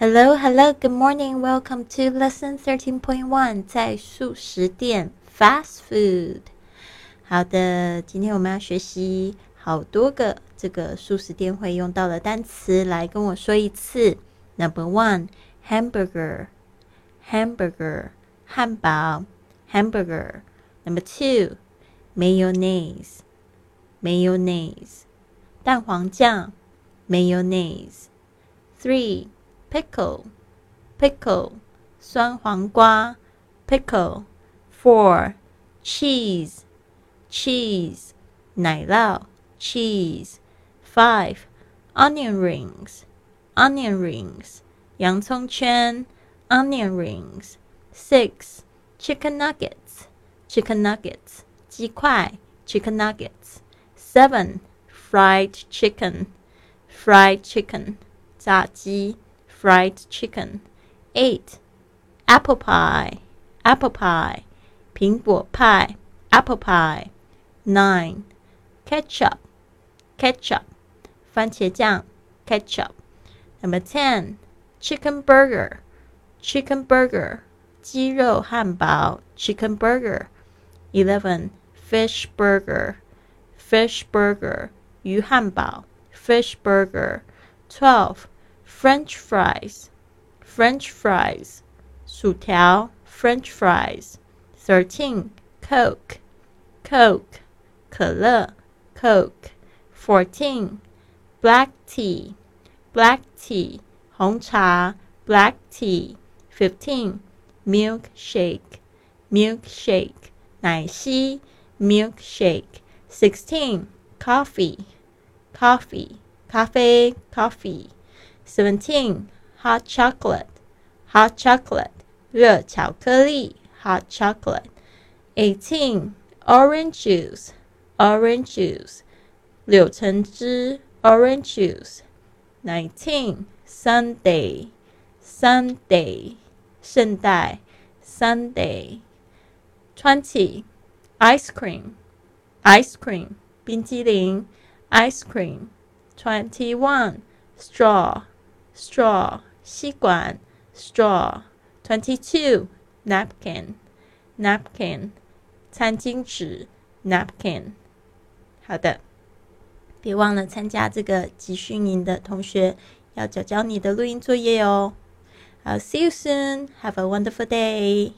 Hello, hello, good morning. Welcome to lesson thirteen point one，在素食店 fast food。好的，今天我们要学习好多个这个素食店会用到的单词，来跟我说一次。Number one, hamburger, hamburger，汉堡，hamburger。Number two, mayonnaise, mayonnaise，蛋黄酱，mayonnaise。Three pickle, pickle, 酸黄瓜 pickle. Four, cheese, cheese, 奶酪 cheese. Five, onion rings, onion rings, 洋葱圈 onion rings. Six, chicken nuggets, chicken nuggets, 鸡块 chicken nuggets. Seven, fried chicken, fried chicken, 炸鸡 fried chicken. Eight, apple pie, apple pie, 苹果派 apple pie. Nine, ketchup, ketchup, 番茄酱 ketchup. Number ten, chicken burger, chicken burger, 鸡肉汉堡 chicken burger. Eleven, fish burger, fish burger, 鱼汉堡 fish burger. Twelve, French fries, French fries, 薯条 French fries. Thirteen, Coke, Coke, 可乐 Coke. Fourteen, black tea, black tea, 红茶 black tea. Fifteen, milkshake, milkshake, 奶昔 milkshake. Sixteen, coffee, coffee, 咖啡 coffee. 17. Hot chocolate. Hot chocolate. 热巧克力 hot chocolate. 18. Orange juice. Orange juice. 柳橙汁 orange juice. 19. sundae. sundae. 圣代 sundae. 20. Ice cream. Ice cream. 冰激凌 ice cream. 21. Straw. Straw, 吸管 straw. Twenty-two, napkin, napkin, 餐巾纸 napkin. 好的，别忘了参加这个集训营的同学要交交你的录音作业哦。I'll see you soon. Have a wonderful day.